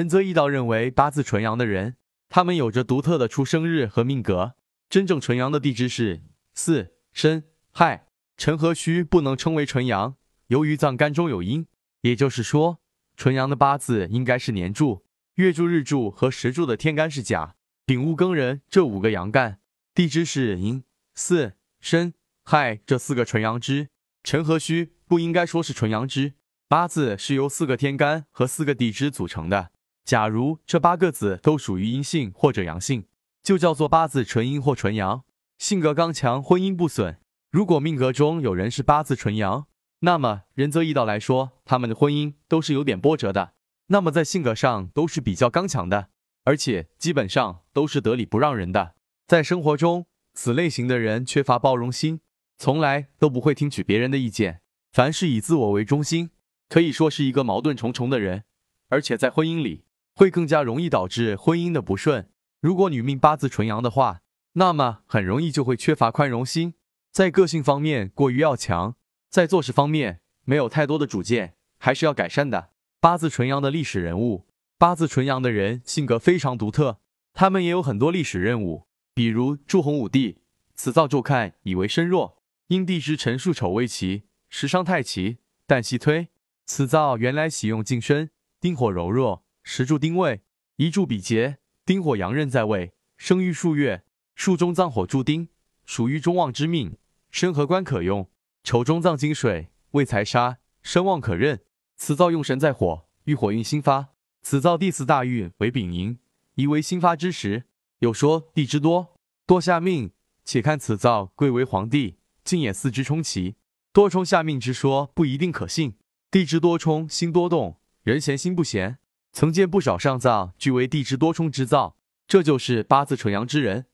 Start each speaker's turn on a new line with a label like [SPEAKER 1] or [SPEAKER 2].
[SPEAKER 1] 仁则易道认为八字纯阳的人，他们有着独特的出生日和命格。真正纯阳的地支是巳、申、亥、辰和戌，不能称为纯阳，由于藏干中有阴。也就是说，纯阳的八字应该是年柱、月柱、日柱和时柱的天干是甲、丙戊庚壬这五个阳干，地支是寅、巳、申、亥这四个纯阳支，辰和戌不应该说是纯阳支。八字是由四个天干和四个地支组成的。假如这八个字都属于阴性或者阳性，就叫做八字纯阴或纯阳，性格刚强，婚姻不损。如果命格中有人是八字纯阳，那么仁则易道来说，他们的婚姻都是有点波折的。那么在性格上都是比较刚强的，而且基本上都是得理不让人的。在生活中，此类型的人缺乏包容心，从来都不会听取别人的意见，凡事以自我为中心，可以说是一个矛盾重重的人。而且在婚姻里，会更加容易导致婚姻的不顺。如果女命八字纯阳的话，那么很容易就会缺乏宽容心，在个性方面过于要强，在做事方面没有太多的主见，还是要改善的。八字纯阳的历史人物，八字纯阳的人性格非常独特，他们也有很多历史任务，比如朱洪武帝，此造骤看以为身弱，因地支辰戌丑未齐，时伤太齐，旦夕推，此造原来喜用近身，丁火柔弱。时柱丁未，一柱比劫，丁火阳刃在位，生育数月，数中藏火助丁，属于中旺之命，申合官可用。丑中藏金水，为财杀，生旺可任。此造用神在火，遇火运新发。此造第四大运为丙寅，宜为新发之时。有说地支多多下命，且看此造贵为皇帝，竟也四肢冲其，多冲下命之说不一定可信。地支多冲，心多动，人闲心不闲。曾见不少上造俱为地支多冲之造，这就是八字纯阳之人。